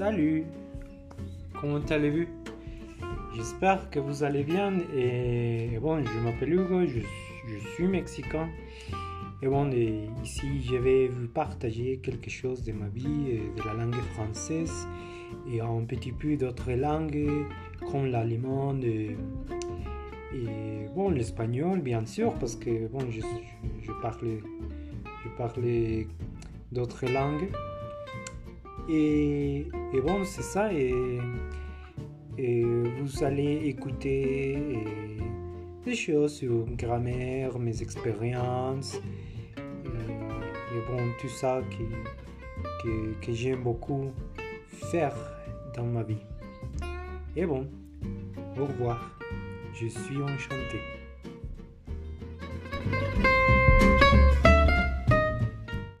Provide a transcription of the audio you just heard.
Salut Comment allez-vous? J'espère que vous allez bien et bon, je m'appelle Hugo, je, je, suis mexicain. Et bon, ici je vais vous partager quelque chose de ma vie, de la langue française et un petit peu d'autres langues comme l'allemand et, et, bon, l'espagnol bien sûr parce que bon, je, je parle, je parle d'autres langues. Et, bon, c'est ça. Et, vous allez écouter des choses sur grammaire, mes expériences. Et, bon, tout ça que, que j'aime beaucoup faire dans ma vie. Et bon, au revoir. Je suis enchanté.